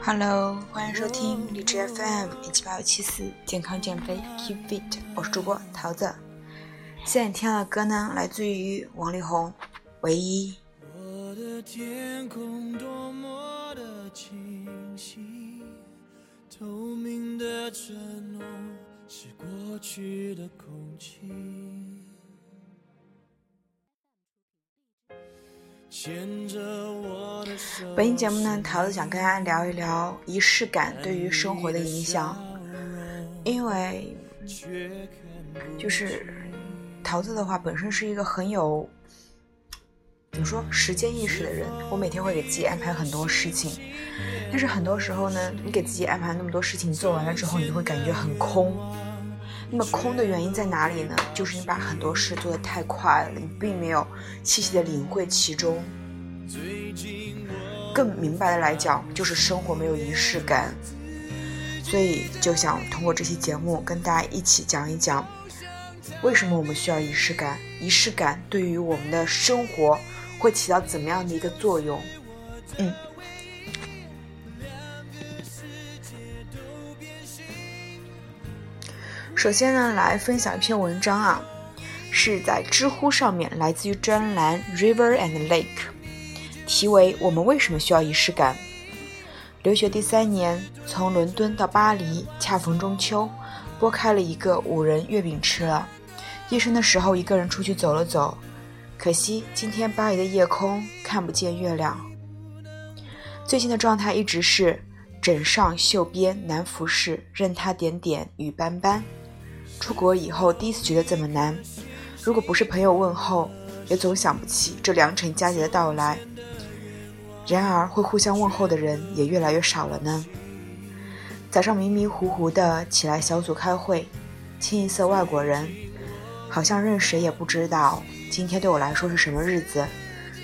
Hello，欢迎收听荔枝 FM 一七八五七四健康减肥 Keep Fit，我是主播桃子。现在你听到的歌呢，来自于王力宏，《唯一》。我的天空多么的清晰，透明的承诺是过去的空气。本期节目呢，桃子想跟大家聊一聊仪式感对于生活的影响。因为就是桃子的话，本身是一个很有怎么说时间意识的人。我每天会给自己安排很多事情，但是很多时候呢，你给自己安排那么多事情做完了之后，你会感觉很空。那么空的原因在哪里呢？就是你把很多事做得太快了，你并没有细细的领会其中。更明白的来讲，就是生活没有仪式感，所以就想通过这期节目跟大家一起讲一讲，为什么我们需要仪式感？仪式感对于我们的生活会起到怎么样的一个作用？嗯。首先呢，来分享一篇文章啊，是在知乎上面，来自于专栏 River and Lake。题为《我们为什么需要仪式感》。留学第三年，从伦敦到巴黎，恰逢中秋，拨开了一个五仁月饼吃了。夜深的时候，一个人出去走了走，可惜今天巴黎的夜空看不见月亮。最近的状态一直是枕上袖边难服侍，任他点点雨斑斑。出国以后，第一次觉得这么难。如果不是朋友问候，也总想不起这良辰佳节的到来。然而，会互相问候的人也越来越少了呢。早上迷迷糊糊的起来小组开会，清一色外国人，好像任谁也不知道今天对我来说是什么日子，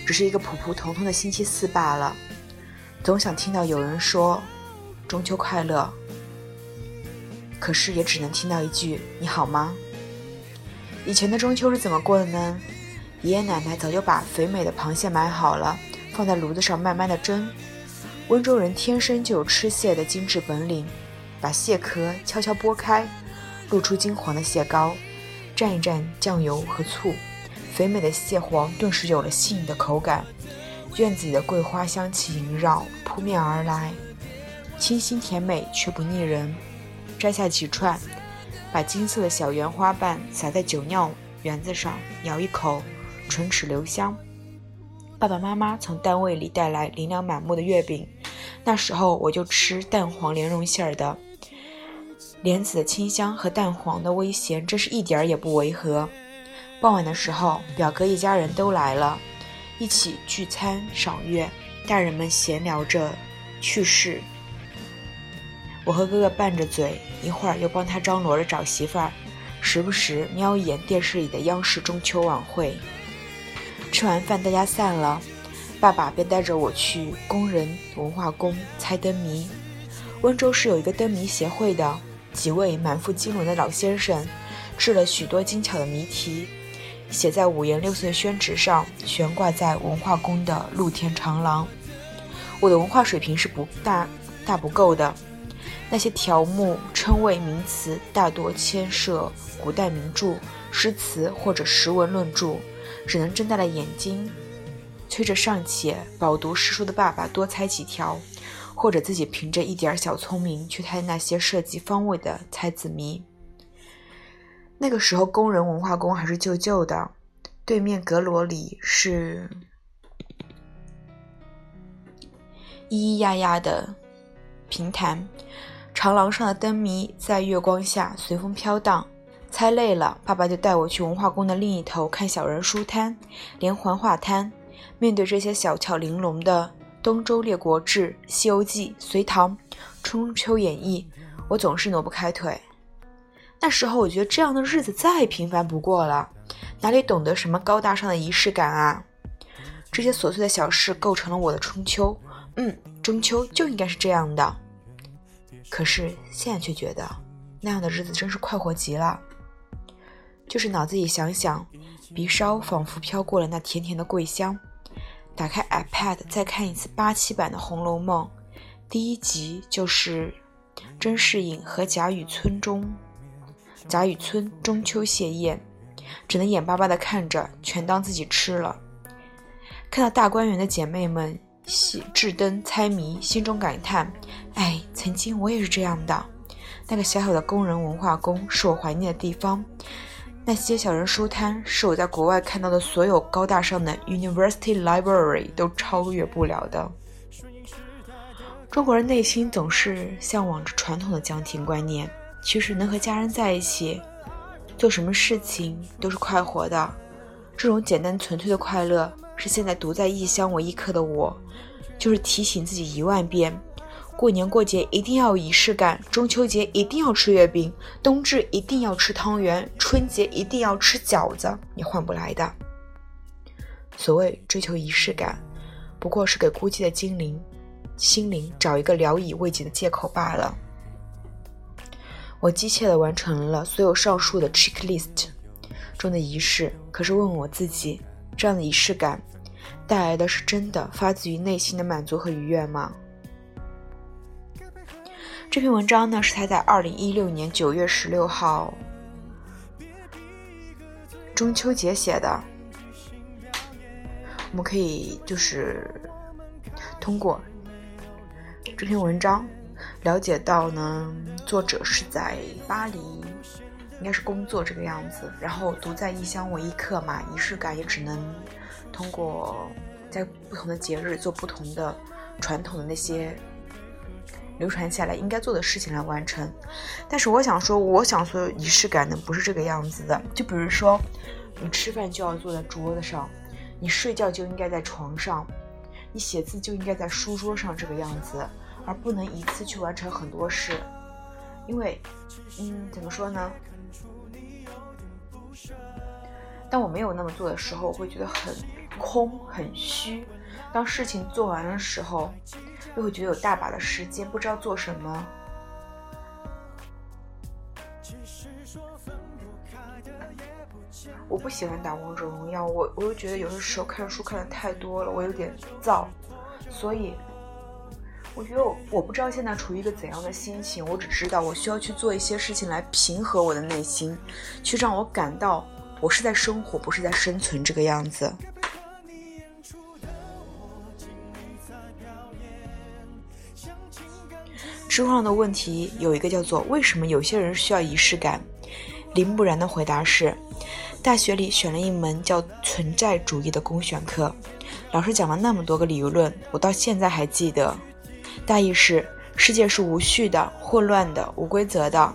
只是一个普普通通的星期四罢了。总想听到有人说“中秋快乐”，可是也只能听到一句“你好吗”。以前的中秋是怎么过的呢？爷爷奶奶早就把肥美的螃蟹买好了。放在炉子上慢慢的蒸，温州人天生就有吃蟹的精致本领，把蟹壳悄悄剥开，露出金黄的蟹膏，蘸一蘸酱油和醋，肥美的蟹黄顿时有了细腻的口感。院子里的桂花香气萦绕，扑面而来，清新甜美却不腻人。摘下几串，把金色的小圆花瓣撒在酒酿圆子上，咬一口，唇齿留香。爸爸妈妈从单位里带来琳琅满目的月饼，那时候我就吃蛋黄莲蓉馅儿的。莲子的清香和蛋黄的微咸，真是一点儿也不违和。傍晚的时候，表哥一家人都来了，一起聚餐赏月，大人们闲聊着趣事。我和哥哥拌着嘴，一会儿又帮他张罗着找媳妇儿，时不时瞄一眼电视里的央视中秋晚会。吃完饭，大家散了，爸爸便带着我去工人文化宫猜灯谜。温州是有一个灯谜协会的，几位满腹经纶的老先生制了许多精巧的谜题，写在五颜六色的宣纸上，悬挂在文化宫的露天长廊。我的文化水平是不大大不够的，那些条目称谓名词大多牵涉古代名著、诗词或者识文论著。只能睁大了眼睛，催着尚且饱读诗书的爸爸多猜几条，或者自己凭着一点小聪明去猜那些涉及方位的猜字谜。那个时候，工人文化宫还是旧旧的，对面阁楼里是咿咿呀呀的平潭，长廊上的灯谜在月光下随风飘荡。猜累了，爸爸就带我去文化宫的另一头看小人书摊、连环画摊。面对这些小巧玲珑的《东周列国志》《西游记》《隋唐》《春秋演义》，我总是挪不开腿。那时候我觉得这样的日子再平凡不过了，哪里懂得什么高大上的仪式感啊？这些琐碎的小事构成了我的春秋。嗯，中秋就应该是这样的。可是现在却觉得那样的日子真是快活极了。就是脑子里想想，鼻梢仿佛飘过了那甜甜的桂香。打开 iPad，再看一次八七版的《红楼梦》，第一集就是甄士隐和贾雨村中，贾雨村中秋谢宴，只能眼巴巴地看着，全当自己吃了。看到大观园的姐妹们喜制灯猜谜，心中感叹：哎，曾经我也是这样的。那个小小的工人文化宫是我怀念的地方。那些小人书摊是我在国外看到的所有高大上的 University Library 都超越不了的。中国人内心总是向往着传统的家庭观念，其实能和家人在一起，做什么事情都是快活的。这种简单纯粹的快乐，是现在独在异乡为异客的我，就是提醒自己一万遍。过年过节一定要有仪式感，中秋节一定要吃月饼，冬至一定要吃汤圆，春节一定要吃饺子，你换不来的。所谓追求仪式感，不过是给孤寂的精灵、心灵找一个聊以慰藉的借口罢了。我机械地完成了所有上述的 checklist 中的仪式，可是问问我自己，这样的仪式感带来的是真的发自于内心的满足和愉悦吗？这篇文章呢，是他在二零一六年九月十六号中秋节写的。我们可以就是通过这篇文章了解到呢，作者是在巴黎，应该是工作这个样子。然后独在异乡为异客嘛，仪式感也只能通过在不同的节日做不同的传统的那些。流传下来应该做的事情来完成，但是我想说，我想说仪式感呢不是这个样子的。就比如说，你吃饭就要坐在桌子上，你睡觉就应该在床上，你写字就应该在书桌上这个样子，而不能一次去完成很多事。因为，嗯，怎么说呢？当我没有那么做的时候，我会觉得很空、很虚。当事情做完的时候。又会觉得有大把的时间，不知道做什么。我不喜欢打王者荣耀，我我又觉得有的时候看书看的太多了，我有点燥，所以我觉得我不知道现在处于一个怎样的心情，我只知道我需要去做一些事情来平和我的内心，去让我感到我是在生活，不是在生存这个样子。知乎上的问题有一个叫做“为什么有些人需要仪式感”，林不然的回答是：大学里选了一门叫存在主义的公选课，老师讲了那么多个理论，我到现在还记得。大意是世界是无序的、混乱的、无规则的。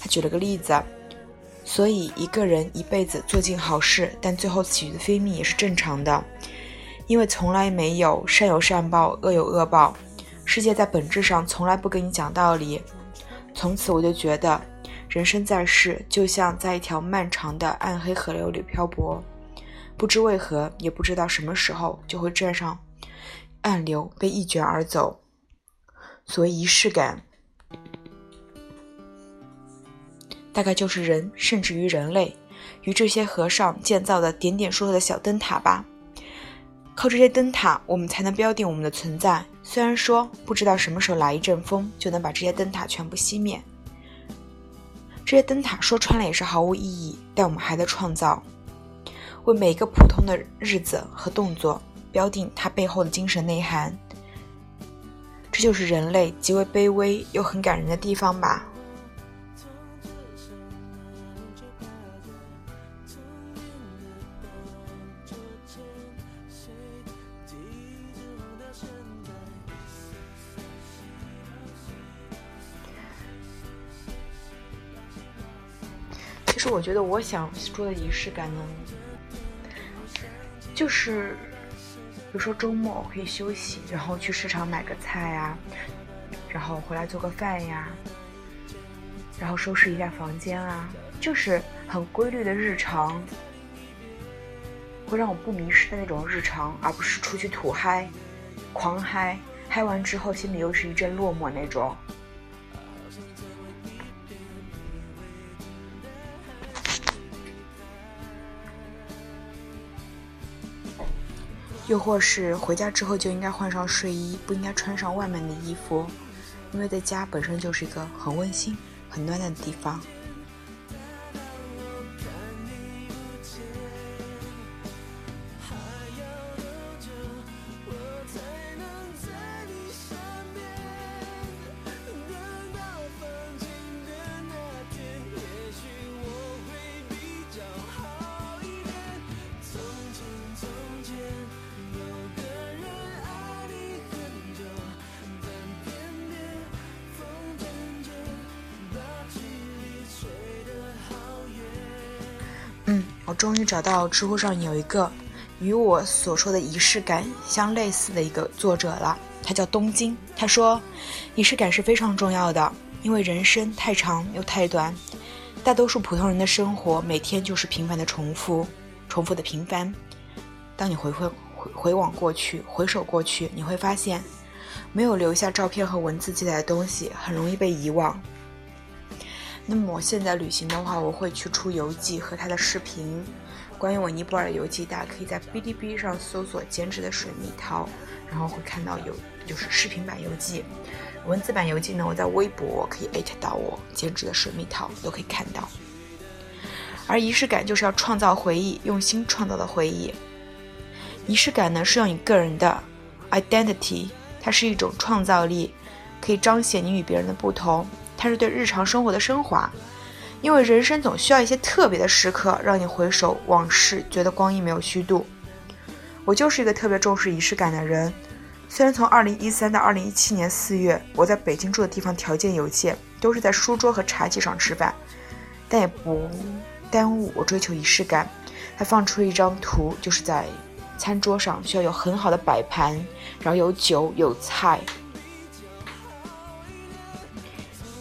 他举了个例子，所以一个人一辈子做尽好事，但最后死于非命也是正常的，因为从来没有善有善报、恶有恶报。世界在本质上从来不跟你讲道理。从此我就觉得，人生在世就像在一条漫长的暗黑河流里漂泊，不知为何，也不知道什么时候就会站上暗流，被一卷而走。所谓仪式感，大概就是人，甚至于人类，与这些和尚建造的点点烁烁的小灯塔吧。靠这些灯塔，我们才能标定我们的存在。虽然说不知道什么时候来一阵风，就能把这些灯塔全部熄灭。这些灯塔说穿了也是毫无意义，但我们还在创造，为每一个普通的日子和动作标定它背后的精神内涵。这就是人类极为卑微又很感人的地方吧。我觉得，我想说的仪式感呢，就是，比如说周末我可以休息，然后去市场买个菜呀，然后回来做个饭呀，然后收拾一下房间啊，就是很规律的日常，会让我不迷失的那种日常，而不是出去土嗨、狂嗨，嗨完之后心里又是一阵落寞那种。又或是回家之后就应该换上睡衣，不应该穿上外面的衣服，因为在家本身就是一个很温馨、很暖暖的地方。我终于找到知乎上有一个与我所说的仪式感相类似的一个作者了，他叫东京。他说，仪式感是非常重要的，因为人生太长又太短，大多数普通人的生活每天就是平凡的重复，重复的平凡。当你回回回回往过去，回首过去，你会发现，没有留下照片和文字记载的东西，很容易被遗忘。那么我现在旅行的话，我会去出游记和他的视频。关于我尼泊尔游记，大家可以在哔哩哔哩上搜索“剪纸的水蜜桃”，然后会看到有就是视频版游记，文字版游记呢，我在微博可以艾特到我“剪纸的水蜜桃”都可以看到。而仪式感就是要创造回忆，用心创造的回忆。仪式感呢是用你个人的 identity，它是一种创造力，可以彰显你与别人的不同。它是对日常生活的升华，因为人生总需要一些特别的时刻，让你回首往事，觉得光阴没有虚度。我就是一个特别重视仪式感的人。虽然从2013到2017年4月，我在北京住的地方条件有限，都是在书桌和茶几上吃饭，但也不耽误我追求仪式感。他放出一张图，就是在餐桌上需要有很好的摆盘，然后有酒有菜。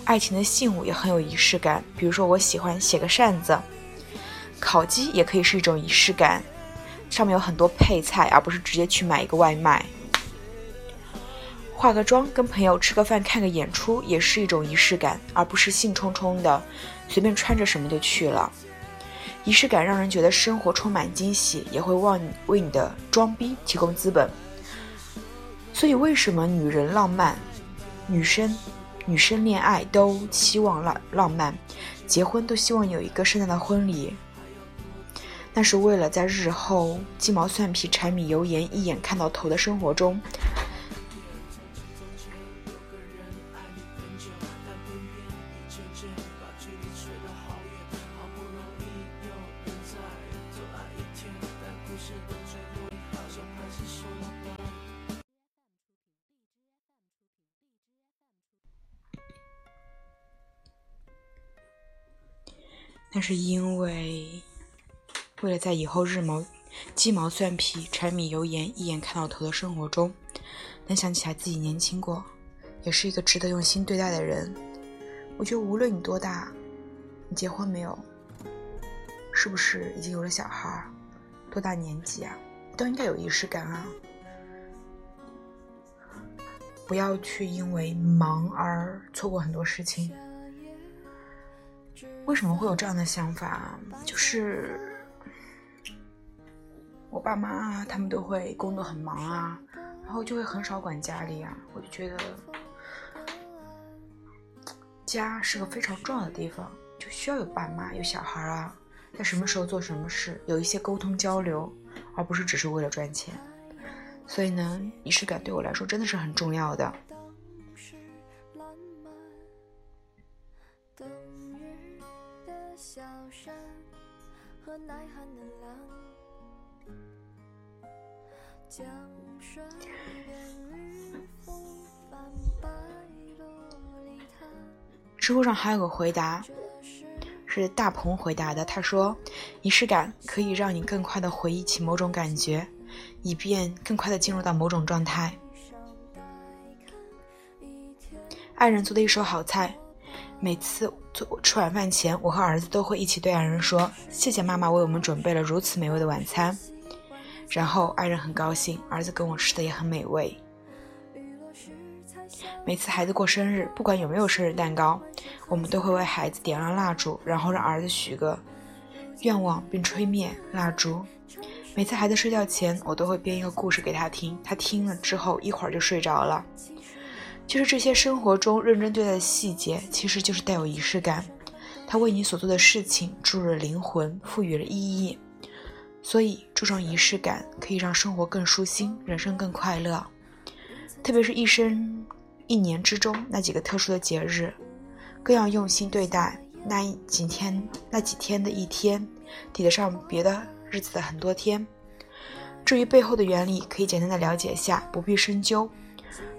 爱情的信物也很有仪式感，比如说我喜欢写个扇子，烤鸡也可以是一种仪式感，上面有很多配菜，而不是直接去买一个外卖。化个妆，跟朋友吃个饭，看个演出，也是一种仪式感，而不是兴冲冲的随便穿着什么就去了。仪式感让人觉得生活充满惊喜，也会为你为你的装逼提供资本。所以，为什么女人浪漫，女生？女生恋爱都期望浪浪漫，结婚都希望有一个盛大的婚礼，那是为了在日后鸡毛蒜皮、柴米油盐一眼看到头的生活中。那是因为，为了在以后日毛鸡毛蒜皮、柴米油盐一眼看到头的生活中，能想起来自己年轻过，也是一个值得用心对待的人。我觉得无论你多大，你结婚没有，是不是已经有了小孩，多大年纪啊，都应该有仪式感啊！不要去因为忙而错过很多事情。为什么会有这样的想法？就是我爸妈他们都会工作很忙啊，然后就会很少管家里啊。我就觉得家是个非常重要的地方，就需要有爸妈、有小孩啊，在什么时候做什么事，有一些沟通交流，而不是只是为了赚钱。所以呢，仪式感对我来说真的是很重要的。知乎上还有个回答，是大鹏回答的。他说：“仪式感可以让你更快的回忆起某种感觉，以便更快的进入到某种状态。”爱人做的一手好菜。每次做吃晚饭前，我和儿子都会一起对爱人说：“谢谢妈妈为我们准备了如此美味的晚餐。”然后爱人很高兴，儿子跟我吃的也很美味。每次孩子过生日，不管有没有生日蛋糕，我们都会为孩子点亮蜡烛，然后让儿子许个愿望并吹灭蜡烛。每次孩子睡觉前，我都会编一个故事给他听，他听了之后一会儿就睡着了。就是这些生活中认真对待的细节，其实就是带有仪式感。它为你所做的事情注入了灵魂，赋予了意义。所以，注重仪式感可以让生活更舒心，人生更快乐。特别是一生一年之中那几个特殊的节日，更要用心对待那几天那几天的一天，抵得上别的日子的很多天。至于背后的原理，可以简单的了解一下，不必深究。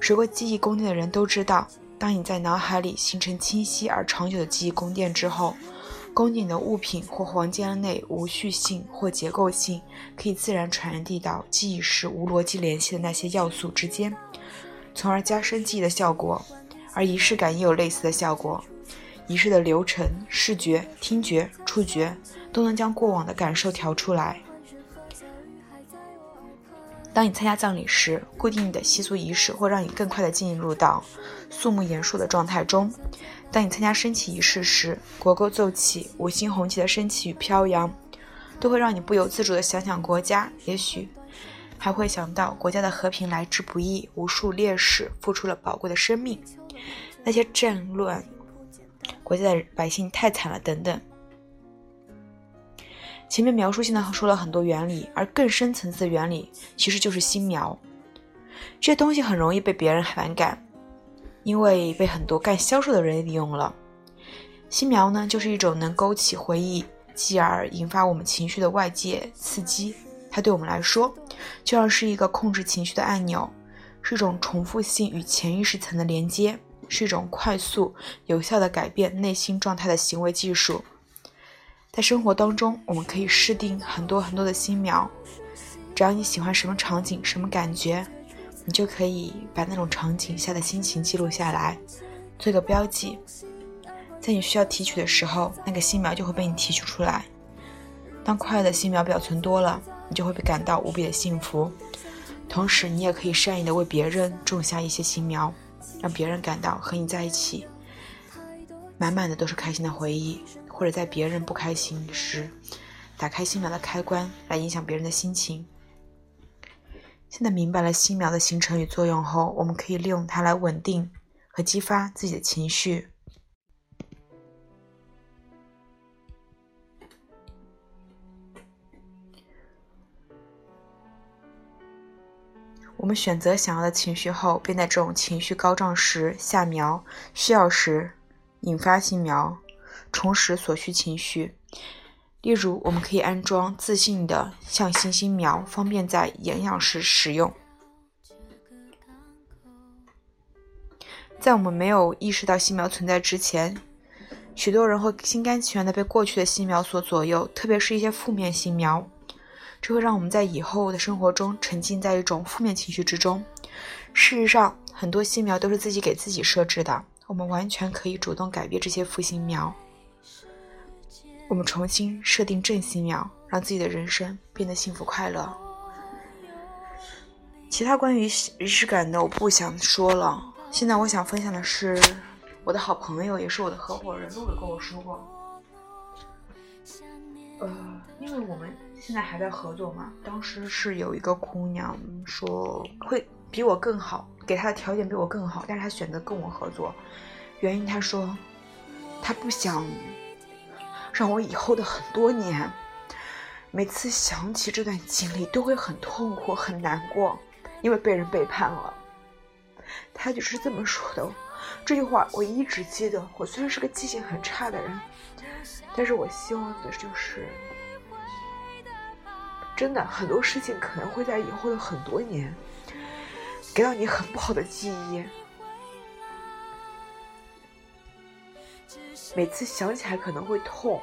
学过记忆宫殿的人都知道，当你在脑海里形成清晰而长久的记忆宫殿之后，宫殿的物品或房间内无序性或结构性可以自然传递到记忆时无逻辑联系的那些要素之间，从而加深记忆的效果。而仪式感也有类似的效果，仪式的流程、视觉、听觉、触觉都能将过往的感受调出来。当你参加葬礼时，固定的习俗仪式会让你更快地进入到肃穆严肃的状态中；当你参加升旗仪式时，国歌奏起，五星红旗的升起与飘扬，都会让你不由自主地想想国家，也许还会想到国家的和平来之不易，无数烈士付出了宝贵的生命，那些战乱国家的百姓太惨了，等等。前面描述性的说了很多原理，而更深层次的原理其实就是心苗。这些东西很容易被别人反感，因为被很多干销售的人利用了。心苗呢，就是一种能勾起回忆，继而引发我们情绪的外界刺激。它对我们来说，就像是一个控制情绪的按钮，是一种重复性与潜意识层的连接，是一种快速有效的改变内心状态的行为技术。在生活当中，我们可以设定很多很多的新苗，只要你喜欢什么场景、什么感觉，你就可以把那种场景下的心情记录下来，做个标记。在你需要提取的时候，那个新苗就会被你提取出来。当快乐的新苗表存多了，你就会被感到无比的幸福。同时，你也可以善意的为别人种下一些新苗，让别人感到和你在一起，满满的都是开心的回忆。或者在别人不开心时，打开心苗的开关来影响别人的心情。现在明白了心苗的形成与作用后，我们可以利用它来稳定和激发自己的情绪。我们选择想要的情绪后，便在这种情绪高涨时下苗，需要时引发心苗。重拾所需情绪，例如，我们可以安装自信的向星星苗，方便在营养时使用。在我们没有意识到新苗存在之前，许多人会心甘情愿地被过去的新苗所左右，特别是一些负面新苗，这会让我们在以后的生活中沉浸在一种负面情绪之中。事实上，很多新苗都是自己给自己设置的，我们完全可以主动改变这些负新苗。我们重新设定正心苗，让自己的人生变得幸福快乐。其他关于仪式感的我不想说了。现在我想分享的是，我的好朋友也是我的合伙人露露跟我说过。呃，因为我们现在还在合作嘛，当时是有一个姑娘说会比我更好，给她的条件比我更好，但是她选择跟我合作，原因她说她不想。让我以后的很多年，每次想起这段经历都会很痛苦、很难过，因为被人背叛了。他就是这么说的，这句话我一直记得。我虽然是个记性很差的人，但是我希望的就是，真的很多事情可能会在以后的很多年，给到你很不好的记忆。每次想起来可能会痛，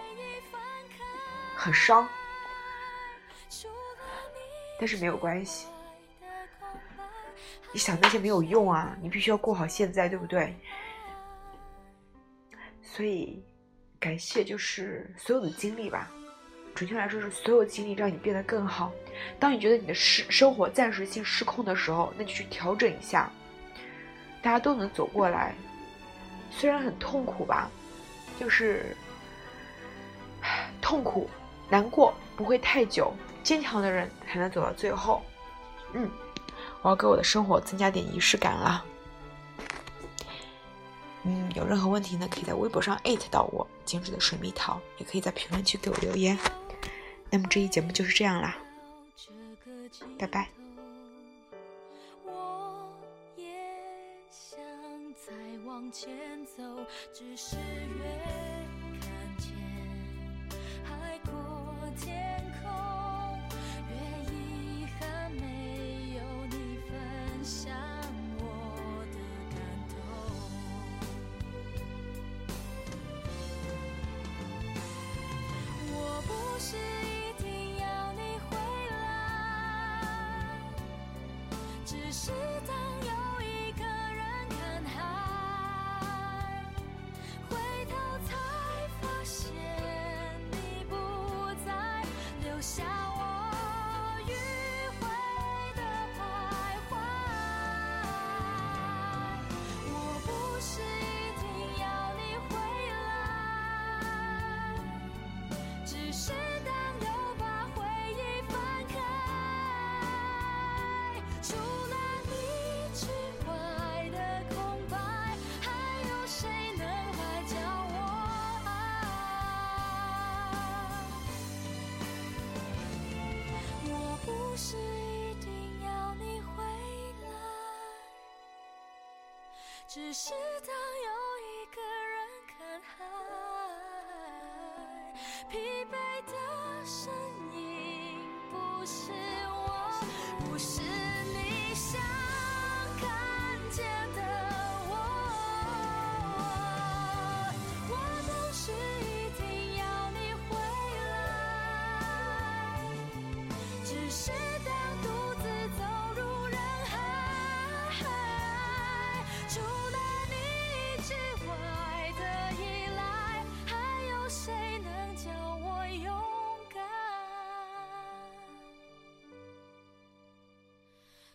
很伤，但是没有关系。你想那些没有用啊，你必须要过好现在，对不对？所以，感谢就是所有的经历吧。准确来说是所有经历让你变得更好。当你觉得你的失生活暂时性失控的时候，那就去调整一下。大家都能走过来，虽然很痛苦吧。就是痛苦，难过不会太久，坚强的人才能走到最后。嗯，我要给我的生活增加点仪式感了。嗯，有任何问题呢，可以在微博上艾特到我，精致的水蜜桃，也可以在评论区给我留言。那么这一节目就是这样啦，拜拜。往前走只是越看见海阔天空。越遗憾没有你分享我的感动。我不是只是当有一个人看海，疲惫的身影不是我，不是你想看见的我。我不是一定要你回来，只是。